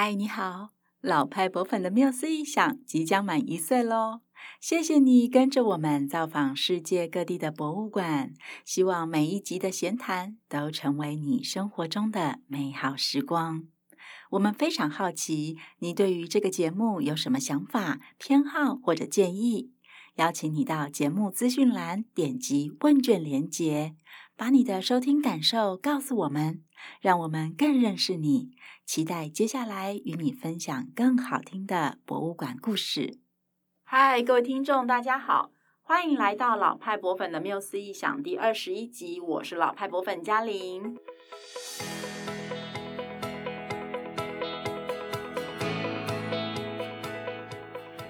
嗨，你好，老派博粉的缪斯一想即将满一岁喽！谢谢你跟着我们造访世界各地的博物馆，希望每一集的闲谈都成为你生活中的美好时光。我们非常好奇，你对于这个节目有什么想法、偏好或者建议？邀请你到节目资讯栏点击问卷连结，把你的收听感受告诉我们，让我们更认识你。期待接下来与你分享更好听的博物馆故事。嗨，各位听众，大家好，欢迎来到老派博粉的缪斯异想第二十一集，我是老派博粉嘉玲。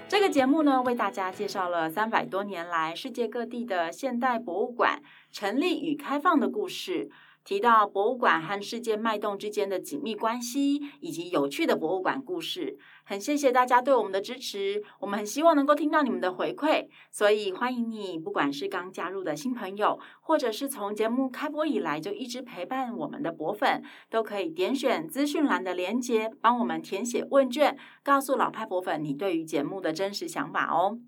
这个节目呢，为大家介绍了三百多年来世界各地的现代博物馆成立与开放的故事。提到博物馆和世界脉动之间的紧密关系，以及有趣的博物馆故事，很谢谢大家对我们的支持，我们很希望能够听到你们的回馈，所以欢迎你，不管是刚加入的新朋友，或者是从节目开播以来就一直陪伴我们的博粉，都可以点选资讯栏的连接，帮我们填写问卷，告诉老派博粉你对于节目的真实想法哦。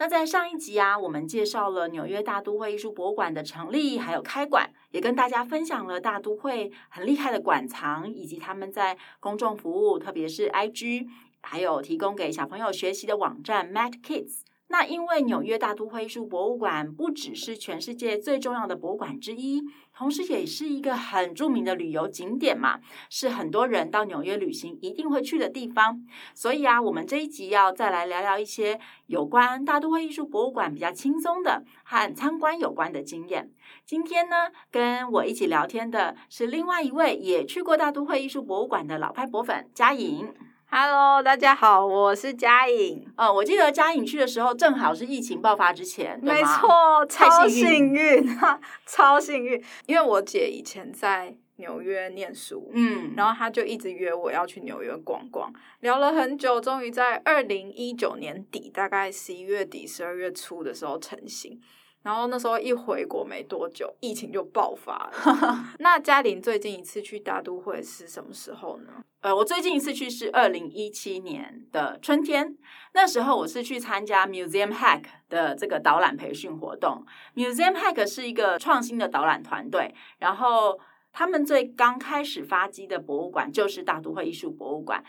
那在上一集啊，我们介绍了纽约大都会艺术博物馆的成立，还有开馆，也跟大家分享了大都会很厉害的馆藏，以及他们在公众服务，特别是 IG，还有提供给小朋友学习的网站 Mad Kids。那因为纽约大都会艺术博物馆不只是全世界最重要的博物馆之一，同时也是一个很著名的旅游景点嘛，是很多人到纽约旅行一定会去的地方。所以啊，我们这一集要再来聊聊一些有关大都会艺术博物馆比较轻松的和参观有关的经验。今天呢，跟我一起聊天的是另外一位也去过大都会艺术博物馆的老派博粉佳颖。Hello，大家好，我是佳颖。呃，我记得佳颖去的时候，正好是疫情爆发之前，没错，超幸运，哈，超幸运。因为我姐以前在纽约念书，嗯，然后她就一直约我要去纽约逛逛，聊了很久，终于在二零一九年底，大概十一月底、十二月初的时候成行。然后那时候一回国没多久，疫情就爆发了。那嘉玲最近一次去大都会是什么时候呢？呃，我最近一次去是二零一七年的春天，那时候我是去参加 Museum Hack 的这个导览培训活动。Museum Hack 是一个创新的导览团队，然后他们最刚开始发迹的博物馆就是大都会艺术博物馆。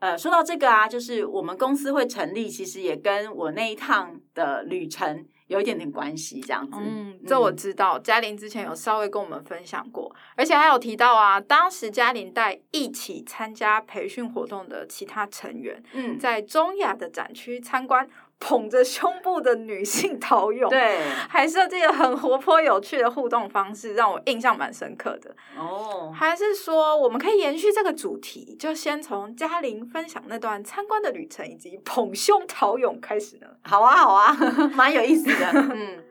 呃，说到这个啊，就是我们公司会成立，其实也跟我那一趟的旅程。有一点点关系，这样子。嗯，这我知道。嘉玲之前有稍微跟我们分享过，而且还有提到啊，当时嘉玲带一起参加培训活动的其他成员，嗯，在中亚的展区参观。捧着胸部的女性陶俑，对，还设计了很活泼有趣的互动方式，让我印象蛮深刻的。哦，还是说我们可以延续这个主题，就先从嘉玲分享那段参观的旅程以及捧胸陶俑开始呢？好啊，好啊，蛮有意思的。嗯。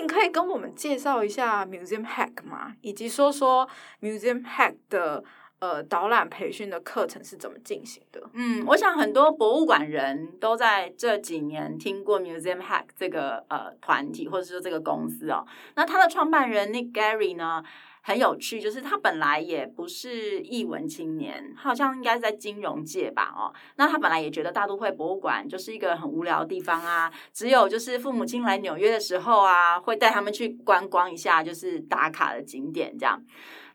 你可以跟我们介绍一下 Museum Hack 吗？以及说说 Museum Hack 的呃导览培训的课程是怎么进行的？嗯，我想很多博物馆人都在这几年听过 Museum Hack 这个呃团体或者说这个公司哦。那他的创办人 Nick Gary 呢？很有趣，就是他本来也不是艺文青年，他好像应该是在金融界吧，哦，那他本来也觉得大都会博物馆就是一个很无聊的地方啊，只有就是父母亲来纽约的时候啊，会带他们去观光一下，就是打卡的景点这样。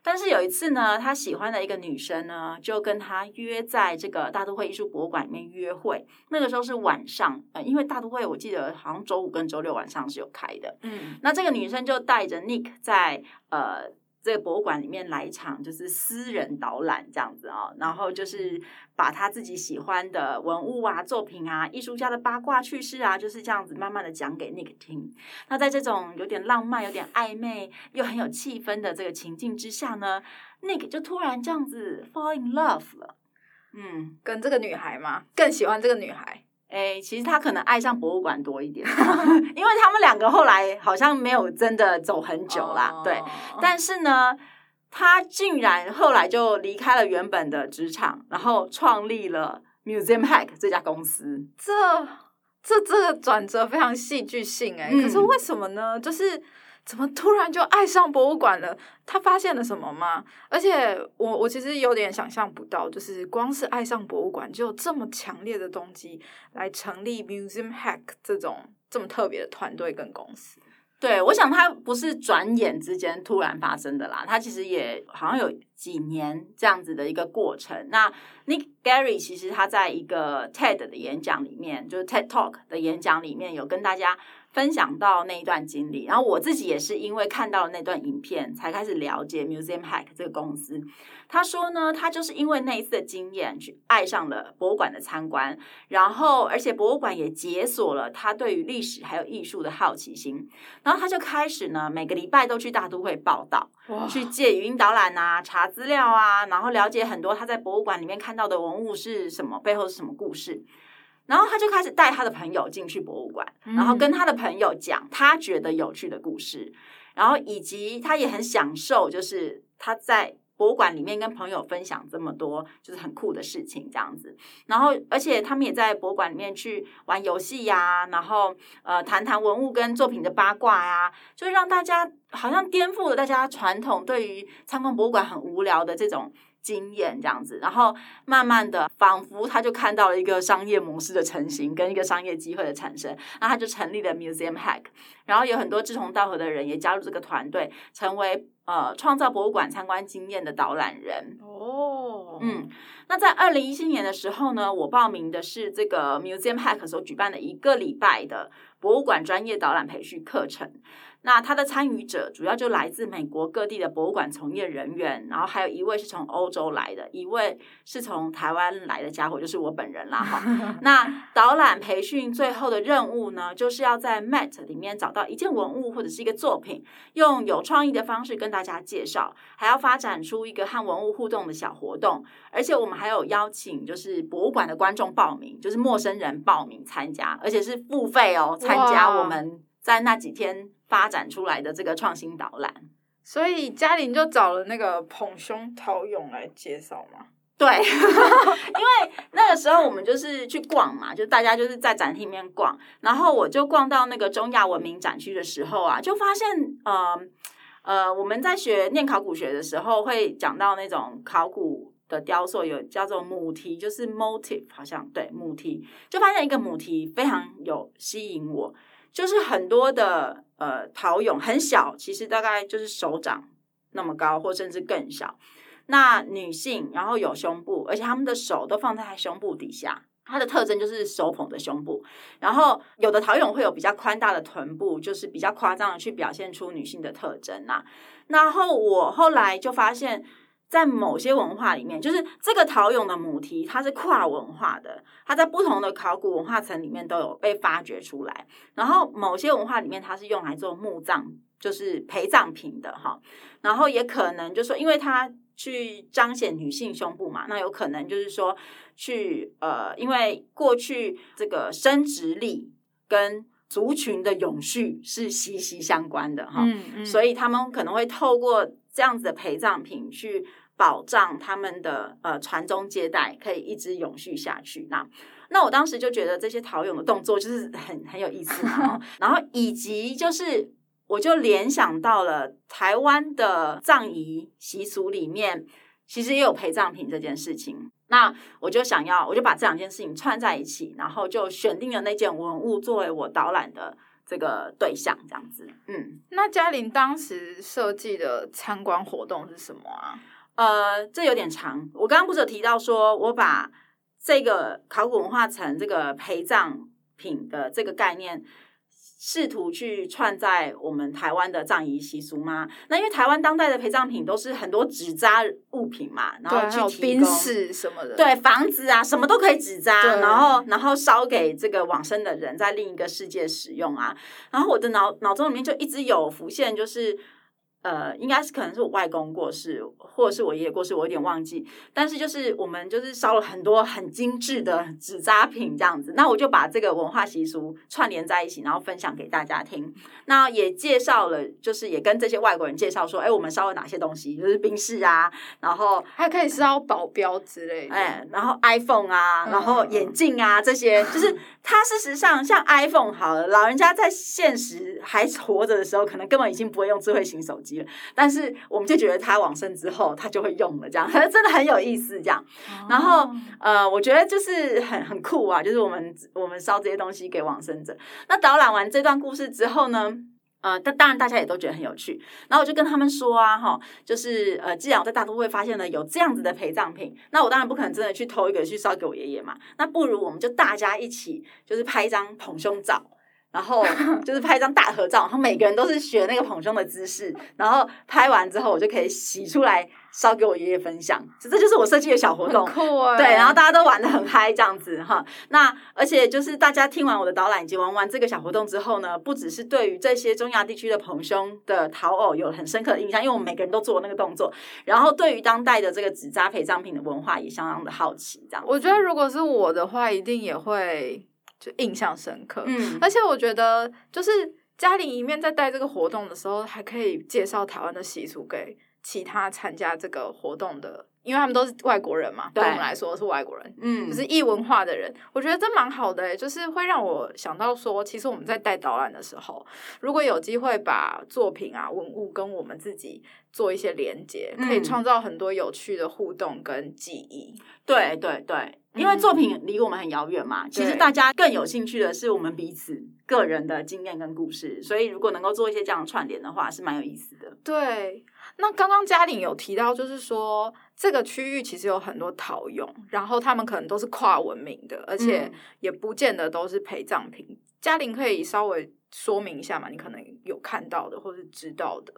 但是有一次呢，他喜欢的一个女生呢，就跟他约在这个大都会艺术博物馆里面约会，那个时候是晚上，呃，因为大都会我记得好像周五跟周六晚上是有开的，嗯，那这个女生就带着 Nick 在呃。这个博物馆里面来一场就是私人导览这样子啊、哦，然后就是把他自己喜欢的文物啊、作品啊、艺术家的八卦趣事啊，就是这样子慢慢的讲给 Nick 听。那在这种有点浪漫、有点暧昧又很有气氛的这个情境之下呢，Nick 就突然这样子 fall in love 了。嗯，跟这个女孩吗？更喜欢这个女孩。哎，其实他可能爱上博物馆多一点，因为他们两个后来好像没有真的走很久啦。Oh. 对，但是呢，他竟然后来就离开了原本的职场，然后创立了 Museum Hack 这家公司。这这这个转折非常戏剧性哎、欸，嗯、可是为什么呢？就是怎么突然就爱上博物馆了？他发现了什么吗？而且我我其实有点想象不到，就是光是爱上博物馆就有这么强烈的动机来成立 Museum Hack 这种这么特别的团队跟公司。对，我想他不是转眼之间突然发生的啦，他其实也好像有几年这样子的一个过程。那 Nick Gary 其实他在一个 TED 的演讲里面，就是 TED Talk 的演讲里面有跟大家分享到那一段经历，然后我自己也是因为看到了那段影片，才开始了解 Museum Hack 这个公司。他说呢，他就是因为那一次的经验，去爱上了博物馆的参观，然后而且博物馆也解锁了他对于历史还有艺术的好奇心，然后他就开始呢，每个礼拜都去大都会报道，去借语音导览啊，查资料啊，然后了解很多他在博物馆里面看到的文物是什么，背后是什么故事，然后他就开始带他的朋友进去博物馆，然后跟他的朋友讲他觉得有趣的故事，然后以及他也很享受，就是他在。博物馆里面跟朋友分享这么多，就是很酷的事情，这样子。然后，而且他们也在博物馆里面去玩游戏呀，然后呃，谈谈文物跟作品的八卦呀，就让大家好像颠覆了大家传统对于参观博物馆很无聊的这种。经验这样子，然后慢慢的，仿佛他就看到了一个商业模式的成型，跟一个商业机会的产生，那他就成立了 Museum Hack，然后有很多志同道合的人也加入这个团队，成为呃创造博物馆参观经验的导览人。哦，嗯，那在二零一七年的时候呢，我报名的是这个 Museum Hack 所举办的一个礼拜的博物馆专业导览培训课程。那他的参与者主要就来自美国各地的博物馆从业人员，然后还有一位是从欧洲来的，一位是从台湾来的家伙，就是我本人啦哈。那导览培训最后的任务呢，就是要在 Met 里面找到一件文物或者是一个作品，用有创意的方式跟大家介绍，还要发展出一个和文物互动的小活动，而且我们还有邀请就是博物馆的观众报名，就是陌生人报名参加，而且是付费哦，参加我们在那几天。发展出来的这个创新导览，所以嘉玲就找了那个捧胸陶俑来介绍嘛。对，因为那个时候我们就是去逛嘛，就大家就是在展厅里面逛，然后我就逛到那个中亚文明展区的时候啊，就发现呃呃，我们在学念考古学的时候会讲到那种考古的雕塑有叫做母题，就是 motif，好像对母题，就发现一个母题非常有吸引我。就是很多的呃陶俑很小，其实大概就是手掌那么高，或甚至更小。那女性，然后有胸部，而且他们的手都放在胸部底下，它的特征就是手捧着胸部。然后有的陶俑会有比较宽大的臀部，就是比较夸张的去表现出女性的特征呐。然后我后来就发现。在某些文化里面，就是这个陶俑的母题，它是跨文化的，它在不同的考古文化层里面都有被发掘出来。然后某些文化里面，它是用来做墓葬，就是陪葬品的哈。然后也可能就是说，因为它去彰显女性胸部嘛，那有可能就是说去呃，因为过去这个生殖力跟族群的永续是息息相关的哈，嗯嗯，所以他们可能会透过这样子的陪葬品去。保障他们的呃传宗接代可以一直永续下去。那那我当时就觉得这些陶俑的动作就是很很有意思嘛。然后以及就是我就联想到了台湾的葬仪习俗里面，其实也有陪葬品这件事情。那我就想要，我就把这两件事情串在一起，然后就选定了那件文物作为我导览的这个对象，这样子。嗯，那嘉玲当时设计的参观活动是什么啊？呃，这有点长。我刚刚不是有提到说，我把这个考古文化层这个陪葬品的这个概念，试图去串在我们台湾的葬仪习俗吗？那因为台湾当代的陪葬品都是很多纸扎物品嘛，然后去冰供什么的，对，房子啊，什么都可以纸扎，然后然后烧给这个往生的人在另一个世界使用啊。然后我的脑脑中里面就一直有浮现，就是。呃，应该是可能是我外公过世，或者是我爷爷过世，我有点忘记。但是就是我们就是烧了很多很精致的纸扎品这样子，那我就把这个文化习俗串联在一起，然后分享给大家听。那也介绍了，就是也跟这些外国人介绍说，哎，我们烧了哪些东西，就是冰室啊，然后还可以烧保镖之类的，哎，然后 iPhone 啊，然后眼镜啊，这些就是它事实上像 iPhone 好了，老人家在现实还活着的时候，可能根本已经不会用智慧型手机。但是我们就觉得他往生之后，他就会用了，这样，真的很有意思，这样。然后呃，我觉得就是很很酷啊，就是我们我们烧这些东西给往生者。那导览完这段故事之后呢，呃，但当然大家也都觉得很有趣。然后我就跟他们说啊，哈，就是呃，既然我在大都会发现了有这样子的陪葬品，那我当然不可能真的去偷一个去烧给我爷爷嘛。那不如我们就大家一起，就是拍一张捧胸照。然后就是拍一张大合照，然后每个人都是学那个捧胸的姿势，然后拍完之后我就可以洗出来烧给我爷爷分享，这就是我设计的小活动，酷啊！对，然后大家都玩的很嗨，这样子哈。那而且就是大家听完我的导览以及玩完这个小活动之后呢，不只是对于这些中亚地区的捧胸的陶偶有很深刻的印象，因为我们每个人都做那个动作，然后对于当代的这个纸扎陪葬品的文化也相当的好奇，这样。我觉得如果是我的话，一定也会。就印象深刻，嗯，而且我觉得，就是嘉玲一面在带这个活动的时候，还可以介绍台湾的习俗给其他参加这个活动的，因为他们都是外国人嘛，对，我们来说是外国人，嗯，就是异文化的人，我觉得这蛮好的，欸，就是会让我想到说，其实我们在带导览的时候，如果有机会把作品啊文物跟我们自己做一些连接，可以创造很多有趣的互动跟记忆，对对对。因为作品离我们很遥远嘛，其实大家更有兴趣的是我们彼此个人的经验跟故事，所以如果能够做一些这样串联的话，是蛮有意思的。对，那刚刚嘉玲有提到，就是说这个区域其实有很多陶俑，然后他们可能都是跨文明的，而且也不见得都是陪葬品。嘉玲可以稍微说明一下嘛？你可能有看到的或是知道的，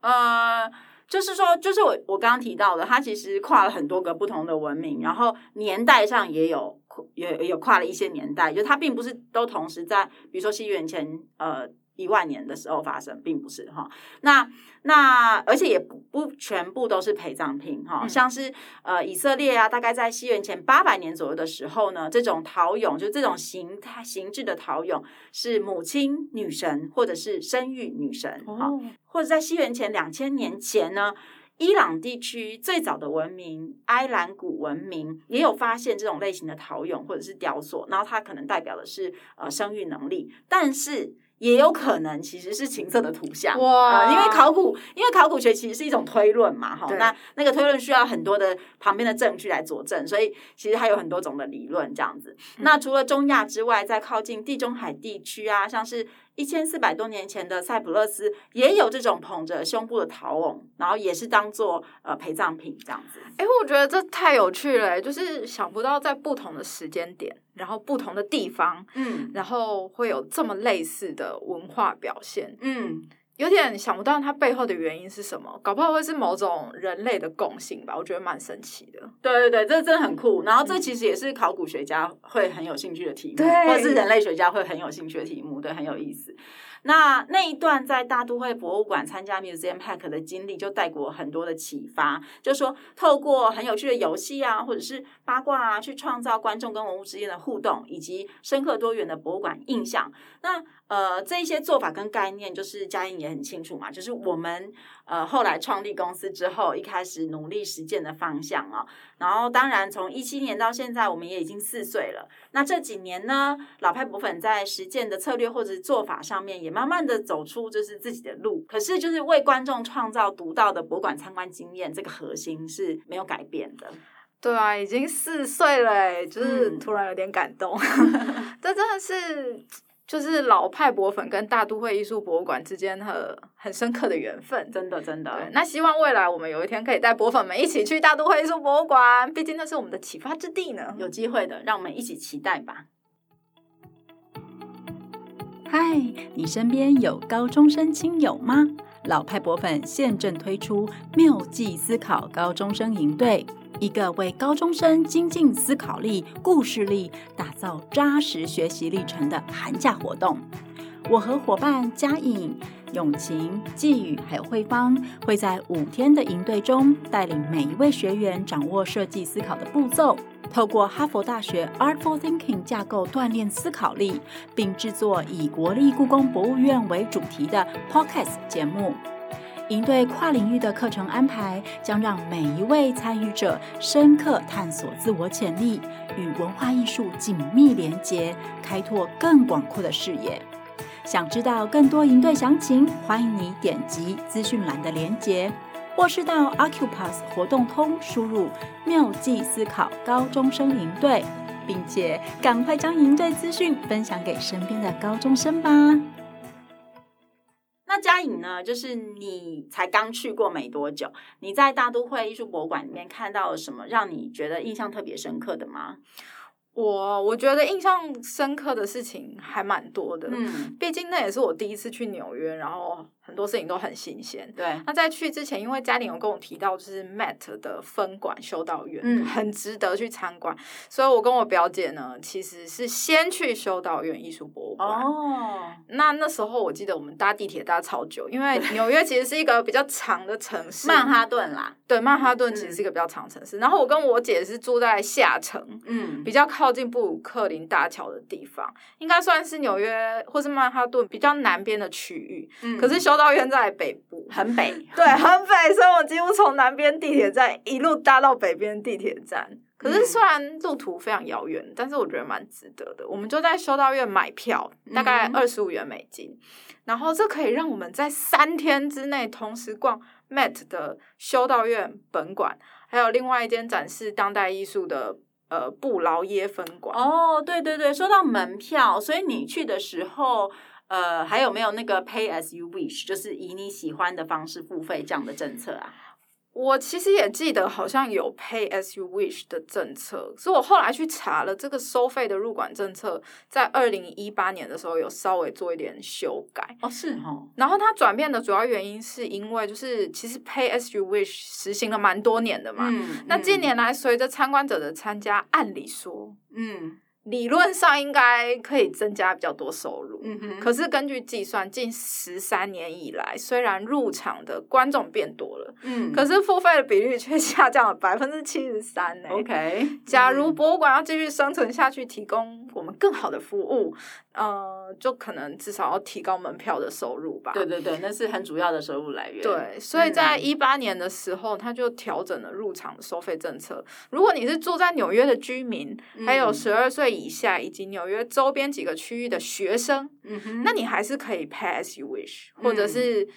呃。就是说，就是我我刚刚提到的，它其实跨了很多个不同的文明，然后年代上也有也也有跨了一些年代，就它并不是都同时在，比如说西元前呃。一万年的时候发生，并不是哈。那那而且也不不全部都是陪葬品哈，像是呃以色列啊，大概在西元前八百年左右的时候呢，这种陶俑就这种形态形制的陶俑是母亲女神或者是生育女神哈，哦、或者在西元前两千年前呢，伊朗地区最早的文明埃兰古文明也有发现这种类型的陶俑或者是雕塑，然后它可能代表的是呃生育能力，但是。也有可能其实是情色的图像哇、呃，因为考古，因为考古学其实是一种推论嘛，哈，那那个推论需要很多的旁边的证据来佐证，所以其实它有很多种的理论这样子。嗯、那除了中亚之外，在靠近地中海地区啊，像是。一千四百多年前的塞浦路斯也有这种捧着胸部的陶瓮，然后也是当做呃陪葬品这样子。哎，我觉得这太有趣了，就是想不到在不同的时间点，然后不同的地方，嗯，然后会有这么类似的文化表现，嗯。有点想不到它背后的原因是什么，搞不好会是某种人类的共性吧？我觉得蛮神奇的。对对对，这真的很酷。然后这其实也是考古学家会很有兴趣的题目，对或者是人类学家会很有兴趣的题目，对，很有意思。那那一段在大都会博物馆参加 Museum Hack 的经历，就带给我很多的启发。就是说，透过很有趣的游戏啊，或者是八卦啊，去创造观众跟文物之间的互动，以及深刻多元的博物馆印象。那呃，这一些做法跟概念，就是佳音也很清楚嘛。就是我们呃后来创立公司之后，一开始努力实践的方向啊。然后，当然从一七年到现在，我们也已经四岁了。那这几年呢，老派博粉在实践的策略或者做法上面，也慢慢的走出就是自己的路。可是，就是为观众创造独到的博物馆参观经验，这个核心是没有改变的。对啊，已经四岁了，就是突然有点感动。嗯、这真的是。就是老派博粉跟大都会艺术博物馆之间很很深刻的缘分，真的真的。那希望未来我们有一天可以带博粉们一起去大都会艺术博物馆，毕竟那是我们的启发之地呢。有机会的，让我们一起期待吧。嗨，你身边有高中生亲友吗？老派博粉现正推出妙计思考高中生营队。一个为高中生精进思考力、故事力打造扎实学习历程的寒假活动，我和伙伴佳颖永晴、季宇还有慧芳会在五天的营队中，带领每一位学员掌握设计思考的步骤，透过哈佛大学 Artful Thinking 架构锻炼思考力，并制作以国立故宫博物院为主题的 Podcast 节目。营队跨领域的课程安排，将让每一位参与者深刻探索自我潜力，与文化艺术紧密连结，开拓更广阔的视野。想知道更多营队详情，欢迎你点击资讯栏的连接，或是到 Accupass 活动通输入“妙计思考高中生营队”，并且赶快将营队资讯分享给身边的高中生吧。那嘉颖呢？就是你才刚去过没多久，你在大都会艺术博物馆里面看到了什么，让你觉得印象特别深刻的吗？我我觉得印象深刻的事情还蛮多的，嗯，毕竟那也是我第一次去纽约，然后。很多事情都很新鲜。对，那在去之前，因为嘉玲有跟我提到，就是 Met 的分馆修道院，嗯，很值得去参观。所以我跟我表姐呢，其实是先去修道院艺术博物馆。哦，那那时候我记得我们搭地铁搭超久，因为纽约其实是一个比较长的城市，曼哈顿啦。对，曼哈顿其实是一个比较长的城市。嗯。然后我跟我姐是住在下城，嗯，比较靠近布鲁克林大桥的地方，应该算是纽约或是曼哈顿比较南边的区域。嗯，可是修。道院在北部，很北，对，很北，所以我几乎从南边地铁站一路搭到北边地铁站。可是虽然路途非常遥远，但是我觉得蛮值得的。我们就在修道院买票，大概二十五元美金，嗯，然后这可以让我们在三天之内同时逛 Met 的修道院本馆，还有另外一间展示当代艺术的呃布劳耶分馆。哦，对对对，说到门票，所以你去的时候。呃，还有没有那个 Pay as you wish，就是以你喜欢的方式付费这样的政策啊？我其实也记得好像有 Pay as you wish 的政策，所以我后来去查了这个收费的入馆政策，在二零一八年的时候有稍微做一点修改。哦，是哦。然后它转变的主要原因是因为就是其实 Pay as you wish 实行了蛮多年的嘛，嗯，那近年来随着参观者的参加，按理说，嗯。理论上应该可以增加比较多收入，嗯哼。可是根据计算，近十三年以来，虽然入场的观众变多了，嗯，可是付费的比率却 下降了百分之七十三呢。OK，假如博物馆要继续生存下去，提供我们更好的服务。呃，就可能至少要提高门票的收入吧。对对对，那是很主要的收入来源。对，所以在一八年的时候，他就调整了入场的收费政策。如果你是住在纽约的居民，还有十二岁以下以及纽约周边几个区域的学生，嗯哼，那你还是可以 pay as you wish，或者是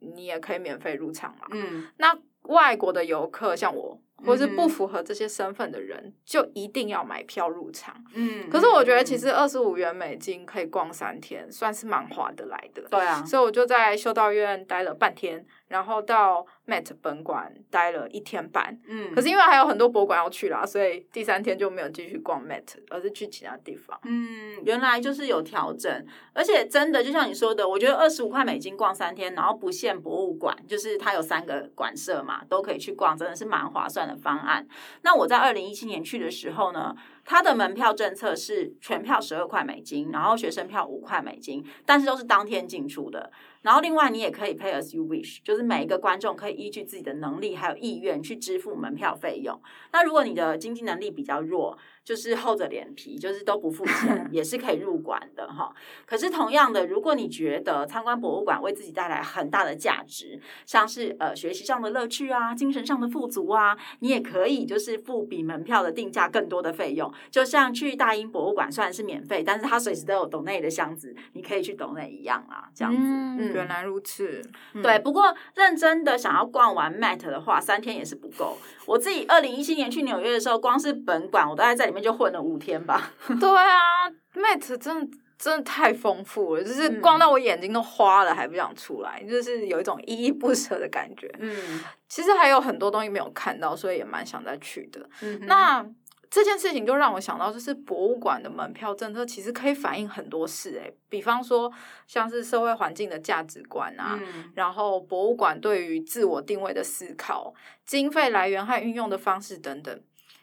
你也可以免费入场嘛。嗯，那外国的游客像我。或是不符合这些身份的人，嗯，就一定要买票入场。嗯，可是我觉得其实二十五元美金可以逛三天，算是蛮划得来的。对啊，所以我就在修道院待了半天。然后到 Met 本馆待了一天半，嗯，可是因为还有很多博物馆要去啦，所以第三天就没有继续逛 Met，而是去其他地方。嗯，原来就是有调整，而且真的就像你说的，我觉得二十五块美金逛三天，然后不限博物馆，就是它有三个馆舍嘛，都可以去逛，真的是蛮划算的方案。那我在二零一七年去的时候呢，它的门票政策是全票十二块美金，然后学生票五块美金，但是都是当天进出的。然后另外你也可以 pay as you wish，就是每一个观众可以依据自己的能力还有意愿去支付门票费用。那如果你的经济能力比较弱，就是厚着脸皮，就是都不付钱，也是可以入馆的哈。可是同样的，如果你觉得参观博物馆为自己带来很大的价值，像是呃学习上的乐趣啊、精神上的富足啊，你也可以就是付比门票的定价更多的费用。就像去大英博物馆虽然是免费，但是它随时都有懂内的箱子，你可以去懂内一样啊，这样子。嗯，原来如此。对，不过认真的想要逛完 Met 的话，三天也是不够。我自己二零一七年去纽约的时候，光是本馆我大概在里面就混了五天吧。对啊，Met 真的真的太丰富了，就是逛到我眼睛都花了，还不想出来，就是有一种依依不舍的感觉。嗯，其实还有很多东西没有看到，所以也蛮想再去的。嗯，那。这件事情就让我想到，就是博物馆的门票政策其实可以反映很多事，诶，比方说像是社会环境的价值观啊，嗯、然后博物馆对于自我定位的思考、经费来源和运用的方式等等。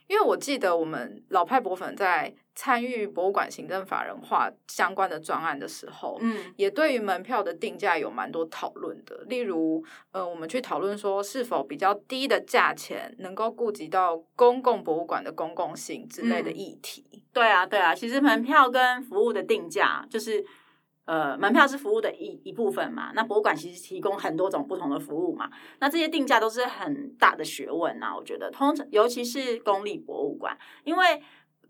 因为我记得我们老派博粉在参与博物馆行政法人化相关的专案的时候，嗯，也对于门票的定价有蛮多讨论的。例如，呃，我们去讨论说是否比较低的价钱能够顾及到公共博物馆的公共性之类的议题。嗯、对啊，对啊，其实门票跟服务的定价就是。呃，门票是服务的一一部分嘛，那博物馆其实提供很多种不同的服务嘛，那这些定价都是很大的学问呐，我觉得，通常尤其是公立博物馆，因为。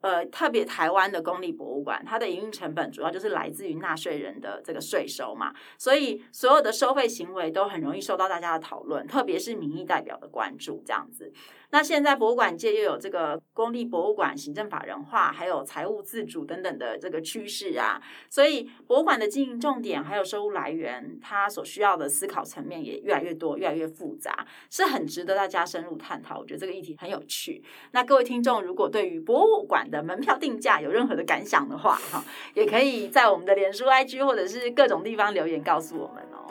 呃，特别台湾的公立博物馆，它的营运成本主要就是来自于纳税人的这个税收嘛，所以所有的收费行为都很容易受到大家的讨论，特别是民意代表的关注这样子。那现在博物馆界又有这个公立博物馆行政法人化，还有财务自主等等的这个趋势啊，所以博物馆的经营重点还有收入来源，它所需要的思考层面也越来越多，越来越复杂，是很值得大家深入探讨。我觉得这个议题很有趣。那各位听众，如果对于博物馆的门票定价有任何的感想的话，哈，也可以在我们的脸书、IG 或者是各种地方留言告诉我们哦。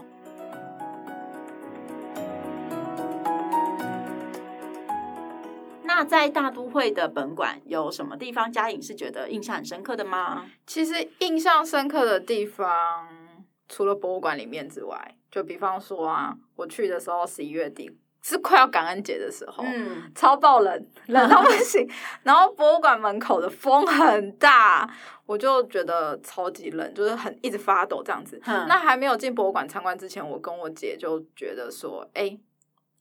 那在大都会的本馆有什么地方嘉颖是觉得印象很深刻的吗？其实印象深刻的地方，除了博物馆里面之外，就比方说啊，我去的时候十一月底。是快要感恩节的时候，嗯，超爆冷，冷到不行。然后博物馆门口的风很大，我就觉得超级冷，就是很一直发抖这样子。嗯、那还没有进博物馆参观之前，我跟我姐就觉得说，哎、欸，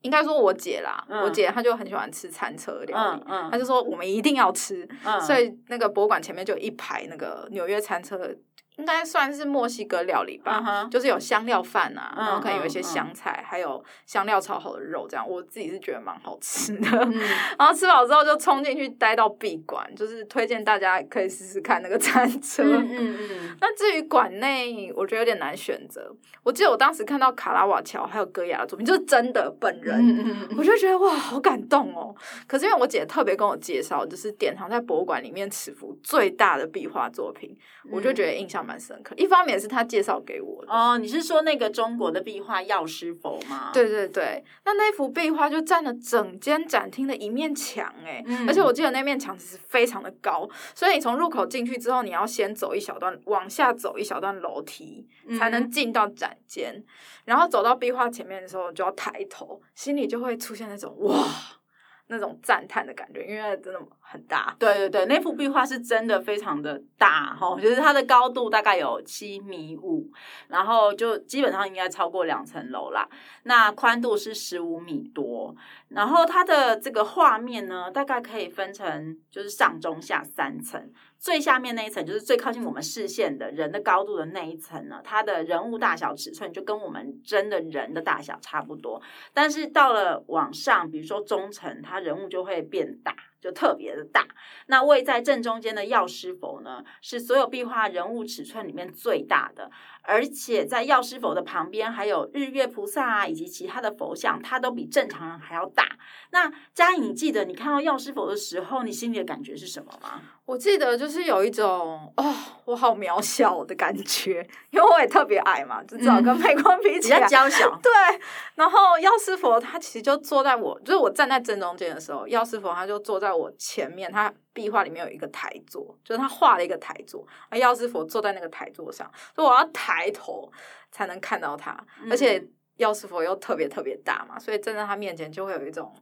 应该说我姐啦，嗯、我姐她就很喜欢吃餐车料理，嗯嗯、她就说我们一定要吃，嗯、所以那个博物馆前面就一排那个纽约餐车。应该算是墨西哥料理吧，uh huh. 就是有香料饭啊，uh huh. 然后可能有一些香菜，uh huh. 还有香料炒好的肉，这样我自己是觉得蛮好吃的。Uh. 然后吃饱之后就冲进去待到闭馆，就是推荐大家可以试试看那个餐车。嗯嗯嗯。那至于馆内，我觉得有点难选择。我记得我当时看到卡拉瓦乔还有戈雅的作品，就是真的本人，uh. 我就觉得哇，好感动哦。可是因为我姐特别跟我介绍，就是典藏在博物馆里面尺幅最大的壁画作品，uh. 我就觉得印象。蛮深刻，一方面是他介绍给我的哦。你是说那个中国的壁画《药师佛》吗？对对对，那那幅壁画就占了整间展厅的一面墙，哎，嗯、而且我记得那面墙其实非常的高，所以你从入口进去之后，你要先走一小段，往下走一小段楼梯，才能进到展间。嗯、然后走到壁画前面的时候，就要抬头，心里就会出现那种哇。那种赞叹的感觉，因为真的很大。对对对，那幅壁画是真的非常的大哈，就是它的高度大概有七米五，然后就基本上应该超过两层楼啦。那宽度是十五米多，然后它的这个画面呢，大概可以分成就是上中下三层。最下面那一层就是最靠近我们视线的人的高度的那一层呢，它的人物大小尺寸就跟我们真的人的大小差不多。但是到了往上，比如说中层，它人物就会变大。就特别的大，那位在正中间的药师佛呢，是所有壁画人物尺寸里面最大的，而且在药师佛的旁边还有日月菩萨啊，以及其他的佛像，它都比正常人还要大。那佳颖，你记得你看到药师佛的时候，你心里的感觉是什么吗？我记得就是有一种哦，我好渺小的感觉，因为我也特别矮嘛，就至少跟美光比起来，比较娇小。对，然后药师佛他其实就坐在我，就是我站在正中间的时候，药师佛他就坐在。在我前面，他壁画里面有一个台座，就是他画了一个台座，而药师佛坐在那个台座上，所以我要抬头才能看到他，嗯、而且药师佛又特别特别大嘛，所以站在他面前就会有一种。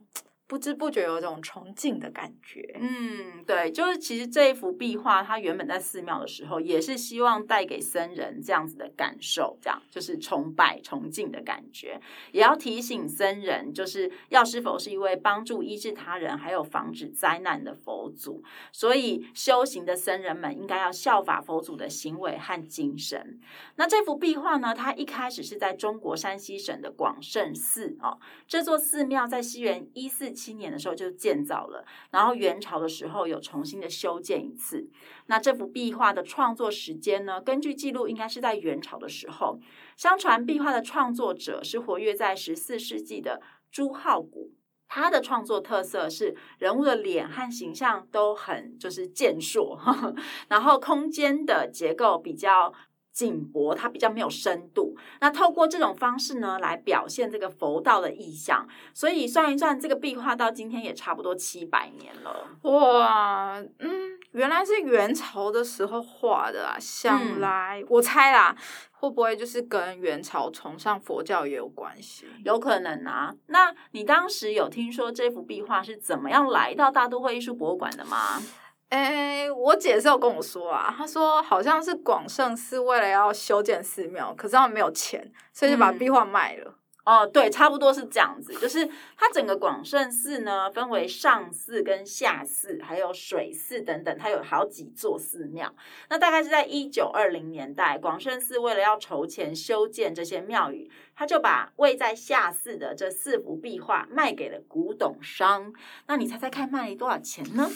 不知不觉有种崇敬的感觉。嗯，对，就是其实这一幅壁画，它原本在寺庙的时候，也是希望带给僧人这样子的感受，这样就是崇拜、崇敬的感觉，也要提醒僧人，就是药师佛是一位帮助医治他人，还有防止灾难的佛祖，所以修行的僧人们应该要效法佛祖的行为和精神。那这幅壁画呢，它一开始是在中国山西省的广胜寺哦，这座寺庙在西元一四七年的时候就建造了，然后元朝的时候有重新的修建一次。那这幅壁画的创作时间呢？根据记录，应该是在元朝的时候。相传壁画的创作者是活跃在十四世纪的朱浩古，他的创作特色是人物的脸和形象都很就是健硕，然后空间的结构比较紧薄，它比较没有深度。那透过这种方式呢，来表现这个佛道的意象。所以算一算，这个壁画到今天也差不多七百年了。哇，嗯，原来是元朝的时候画的啊！想来，嗯、我猜啦，会不会就是跟元朝崇尚佛教也有关系？有可能啊。那你当时有听说这幅壁画是怎么样来到大都会艺术博物馆的吗？哎，我姐是有跟我说啊，她说好像是广胜寺为了要修建寺庙，可是他们没有钱，所以就把壁画卖了。嗯、哦，对，差不多是这样子，就是它整个广胜寺呢，分为上寺跟下寺，还有水寺等等，它有好几座寺庙。那大概是在一九二零年代，广胜寺为了要筹钱修建这些庙宇，他就把位在下寺的这四幅壁画卖给了古董商。那你猜猜看，卖了多少钱呢？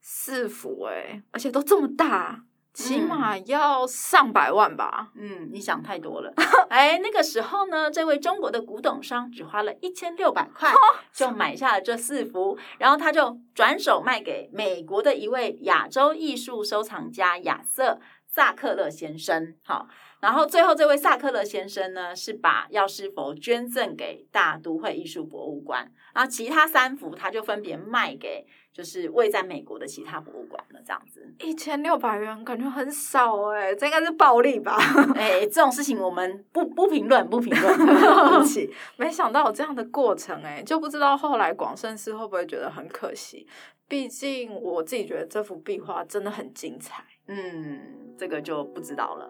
四幅哎，而且都这么大，起码要上百万吧？嗯，你想太多了。哎，那个时候呢，这位中国的古董商只花了一千六百块 就买下了这四幅，然后他就转手卖给美国的一位亚洲艺术收藏家亚瑟萨克勒先生。好，然后最后这位萨克勒先生呢，是把药师佛捐赠给大都会艺术博物馆，然后其他三幅他就分别卖给。就是位在美国的其他博物馆了，这样子一千六百元感觉很少哎、欸，这应该是暴利吧？哎、欸，这种事情我们不不评论，不评论。对不起，没想到有这样的过程哎、欸，就不知道后来广胜寺会不会觉得很可惜？毕竟我自己觉得这幅壁画真的很精彩。嗯，这个就不知道了。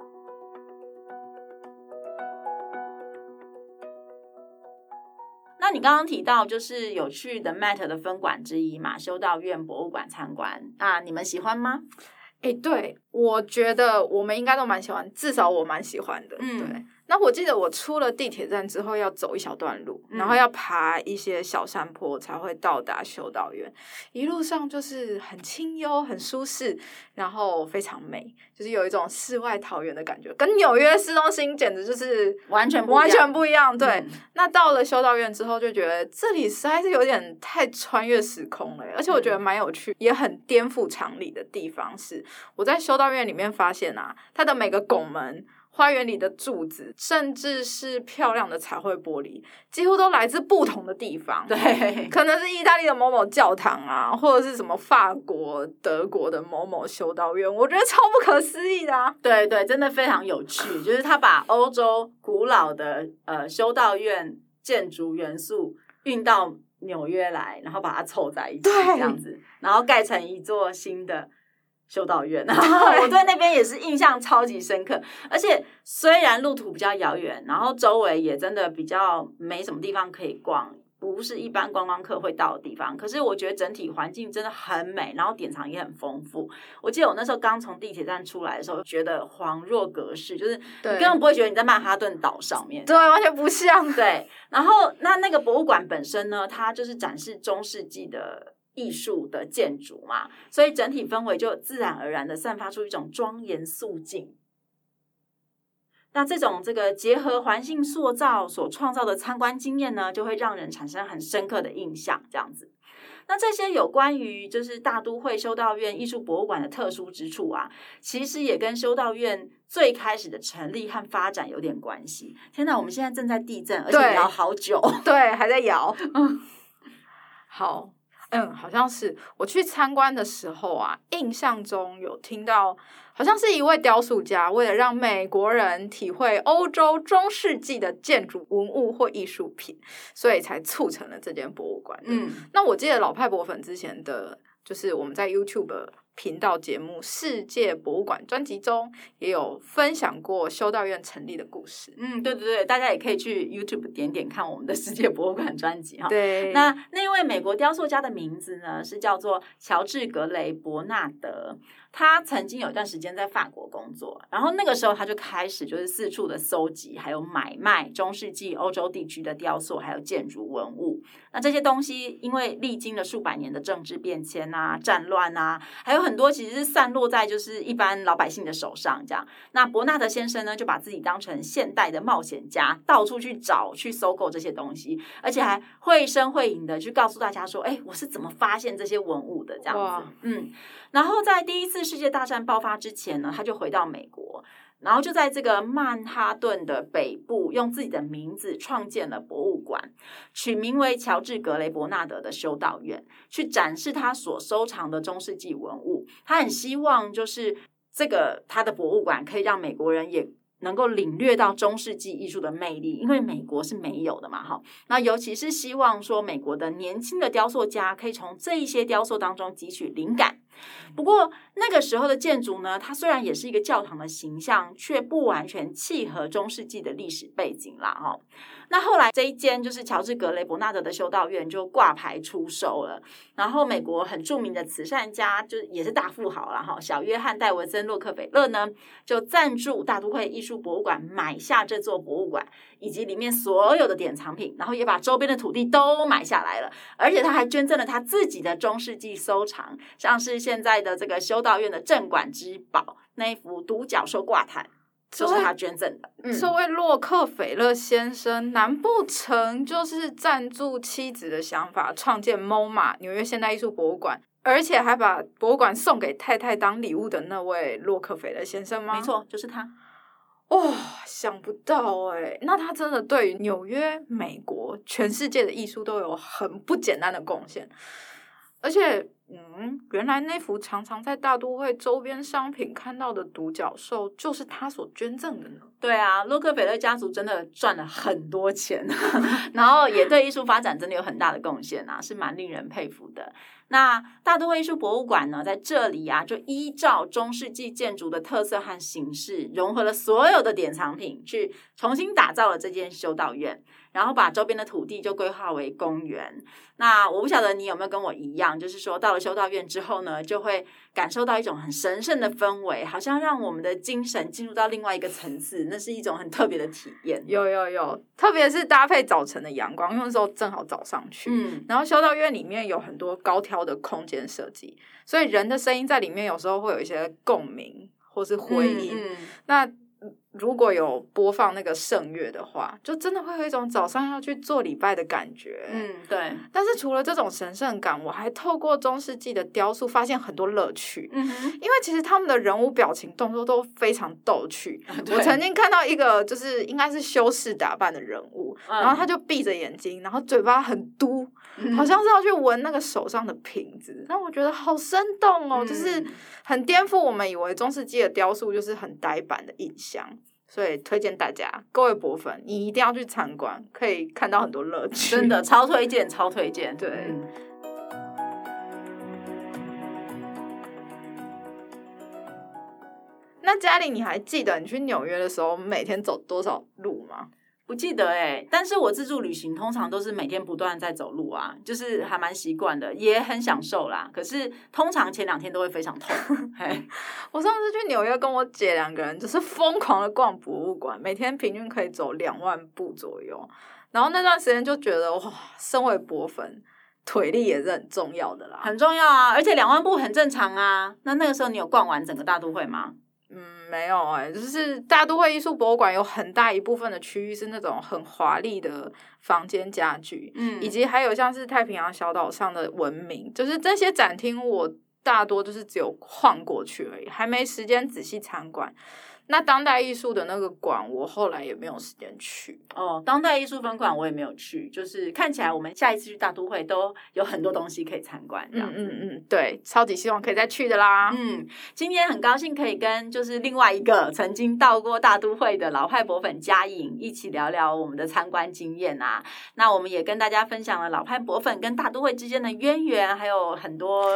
那你刚刚提到就是有去 The Met 的分馆之一嘛，修道院博物馆参观啊，你们喜欢吗？哎，对，我觉得我们应该都蛮喜欢，至少我蛮喜欢的。嗯，对。那我记得我出了地铁站之后要走一小段路，嗯、然后要爬一些小山坡才会到达修道院。一路上就是很清幽、很舒适，然后非常美，就是有一种世外桃源的感觉，跟纽约市中心简直就是完全完全不一样。对，嗯、那到了修道院之后，就觉得这里实在是有点太穿越时空了，而且我觉得蛮有趣，也很颠覆常理的地方是，我在修道院里面发现啊，它的每个拱门。花园里的柱子，甚至是漂亮的彩绘玻璃，几乎都来自不同的地方。对，可能是意大利的某某教堂啊，或者是什么法国、德国的某某修道院，我觉得超不可思议的啊！对对，真的非常有趣，就是他把欧洲古老的呃修道院建筑元素运到纽约来，然后把它凑在一起，这样子，然后盖成一座新的。修道院，然 后我对那边也是印象超级深刻。而且虽然路途比较遥远，然后周围也真的比较没什么地方可以逛，不是一般观光客会到的地方。可是我觉得整体环境真的很美，然后典藏也很丰富。我记得我那时候刚从地铁站出来的时候，觉得恍若隔世，就是你根本不会觉得你在曼哈顿岛上面，对，完全不像。对，然后那那个博物馆本身呢，它就是展示中世纪的。艺术的建筑嘛，所以整体氛围就自然而然的散发出一种庄严肃静。那这种这个结合环境塑造所创造的参观经验呢，就会让人产生很深刻的印象。这样子，那这些有关于就是大都会修道院艺术博物馆的特殊之处啊，其实也跟修道院最开始的成立和发展有点关系。天哪，我们现在正在地震，而且摇好久，对，还在摇。嗯，好。嗯，好像是我去参观的时候啊，印象中有听到，好像是一位雕塑家为了让美国人体会欧洲中世纪的建筑文物或艺术品，所以才促成了这间博物馆。嗯，那我记得老派博粉之前的就是我们在 YouTube。频道节目《世界博物馆》专辑中也有分享过修道院成立的故事。嗯，对对对，大家也可以去 YouTube 点点看我们的《世界博物馆》专辑哈。对，那那位美国雕塑家的名字呢，是叫做乔治·格雷伯纳德。他曾经有一段时间在法国工作，然后那个时候他就开始就是四处的搜集，还有买卖中世纪欧洲地区的雕塑，还有建筑文物。那这些东西因为历经了数百年的政治变迁啊、战乱啊，还有很多其实是散落在就是一般老百姓的手上。这样，那伯纳德先生呢，就把自己当成现代的冒险家，到处去找、去搜购这些东西，而且还绘声绘影的去告诉大家说：“哎，我是怎么发现这些文物的？”这样子，嗯。然后在第一次世界大战爆发之前呢，他就回到美国。然后就在这个曼哈顿的北部，用自己的名字创建了博物馆，取名为乔治·格雷伯纳德的修道院，去展示他所收藏的中世纪文物。他很希望，就是这个他的博物馆可以让美国人也。能够领略到中世纪艺术的魅力，因为美国是没有的嘛，哈。那尤其是希望说，美国的年轻的雕塑家可以从这一些雕塑当中汲取灵感。不过那个时候的建筑呢，它虽然也是一个教堂的形象，却不完全契合中世纪的历史背景啦，哈。那后来这一间就是乔治·格雷伯纳德的修道院就挂牌出售了，然后美国很著名的慈善家就也是大富豪了哈，小约翰·戴维森·洛克菲勒呢就赞助大都会艺术博物馆买下这座博物馆以及里面所有的典藏品，然后也把周边的土地都买下来了，而且他还捐赠了他自己的中世纪收藏，像是现在的这个修道院的镇馆之宝那一幅独角兽挂毯。就是他捐赠的。嗯，这位洛克菲勒先生，难不成就是赞助妻子的想法，创建 MoMA 纽约现代艺术博物馆，而且还把博物馆送给太太当礼物的那位洛克菲勒先生吗？没错，就是他。哇、想不到哎，那他真的对纽约、美国、全世界的艺术都有很不简单的贡献，而且。嗯，原来那幅常常在大都会周边商品看到的独角兽，就是他所捐赠的呢。对啊，洛克菲勒家族真的赚了很多钱，然后也对艺术发展真的有很大的贡献啊，是蛮令人佩服的。那大都会艺术博物馆呢，在这里啊，就依照中世纪建筑的特色和形式，融合了所有的典藏品，去重新打造了这间修道院。然后把周边的土地就规划为公园。那我不晓得你有没有跟我一样，就是说到了修道院之后呢，就会感受到一种很神圣的氛围，好像让我们的精神进入到另外一个层次，那是一种很特别的体验。有有有，特别是搭配早晨的阳光，因为那时候正好早上去。嗯，然后修道院里面有很多高挑的空间设计，所以人的声音在里面有时候会有一些共鸣或是回音。嗯，嗯，那。如果有播放那个圣乐的话，就真的会有一种早上要去做礼拜的感觉。嗯，对。但是除了这种神圣感，我还透过中世纪的雕塑发现很多乐趣。嗯，因为其实他们的人物表情动作都非常逗趣。我曾经看到一个就是应该是修饰打扮的人物，嗯、然后他就闭着眼睛，然后嘴巴很嘟，嗯、好像是要去闻那个手上的瓶子。那我觉得好生动哦，嗯、就是很颠覆我们以为中世纪的雕塑就是很呆板的印象。所以推荐大家，各位博粉，你一定要去参观，可以看到很多乐趣。真的 超推荐，超推荐。对。嗯、那嘉玲，你还记得你去纽约的时候，每天走多少路吗？不记得哎、欸，但是我自助旅行通常都是每天不断在走路啊，就是还蛮习惯的，也很享受啦。可是通常前两天都会非常痛。嘿，我上次去纽约跟我姐两个人，就是疯狂的逛博物馆，每天平均可以走两万步左右。然后那段时间就觉得哇，身为博粉，腿力也是很重要的啦，很重要啊。而且两万步很正常啊。那那个时候你有逛完整个大都会吗？没有哎、欸，就是大都会艺术博物馆有很大一部分的区域是那种很华丽的房间家具，嗯，以及还有像是太平洋小岛上的文明，就是这些展厅我大多就是只有晃过去而已，还没时间仔细参观。那当代艺术的那个馆，我后来也没有时间去哦。当代艺术分馆我也没有去，就是看起来我们下一次去大都会都有很多东西可以参观，这样子。嗯嗯嗯，对，超级希望可以再去的啦。嗯，今天很高兴可以跟就是另外一个曾经到过大都会的老派博粉佳颖一起聊聊我们的参观经验啊。那我们也跟大家分享了老派博粉跟大都会之间的渊源，还有很多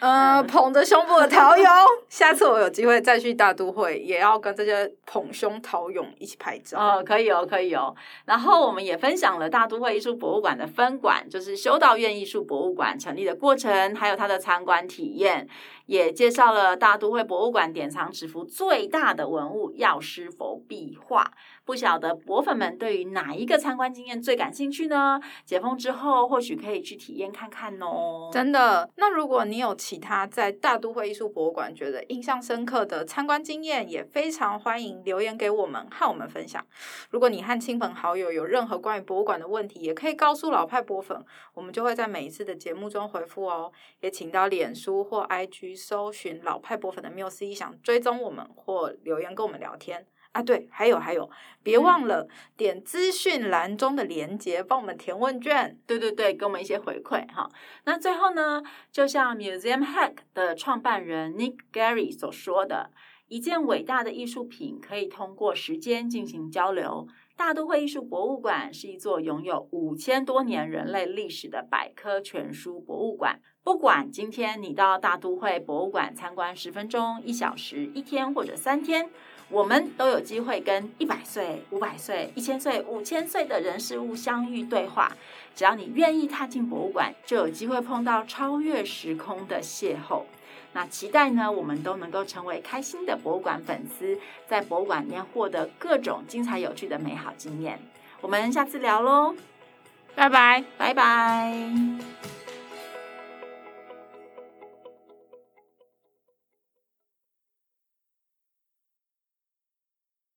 呃、嗯、捧着胸部的陶俑。下次我有机会再去大都会，也要跟这些捧胸陶俑一起拍照哦，可以哦，可以哦。然后我们也分享了大都会艺术博物馆的分馆，就是修道院艺术博物馆成立的过程，还有它的参观体验。也介绍了大都会博物馆典藏尺幅最大的文物药师佛壁画，不晓得博粉们对于哪一个参观经验最感兴趣呢？解封之后或许可以去体验看看哦。真的，那如果你有其他在大都会艺术博物馆觉得印象深刻的参观经验，也非常欢迎留言给我们，和我们分享。如果你和亲朋好友有任何关于博物馆的问题，也可以告诉老派博粉，我们就会在每一次的节目中回复哦。也请到脸书或 IG。搜寻老派博粉的缪斯，想追踪我们或留言跟我们聊天。啊，对，还有还有，别忘了点资讯栏中的连接，帮我们填问卷。对对对，给我们一些回馈哈。那最后呢，就像 Museum Hack 的创办人 Nick Gary 所说的，一件伟大的艺术品可以通过时间进行交流。大都会艺术博物馆是一座拥有五千多年人类历史的百科全书博物馆。不管今天你到大都会博物馆参观十分钟、一小时、一天或者三天，我们都有机会跟一百岁、五百岁、一千岁、五千岁的人事物相遇对话。只要你愿意踏进博物馆，就有机会碰到超越时空的邂逅。那期待呢，我们都能够成为开心的博物馆粉丝，在博物馆里面获得各种精彩有趣的美好经验。我们下次聊喽，拜拜，拜拜。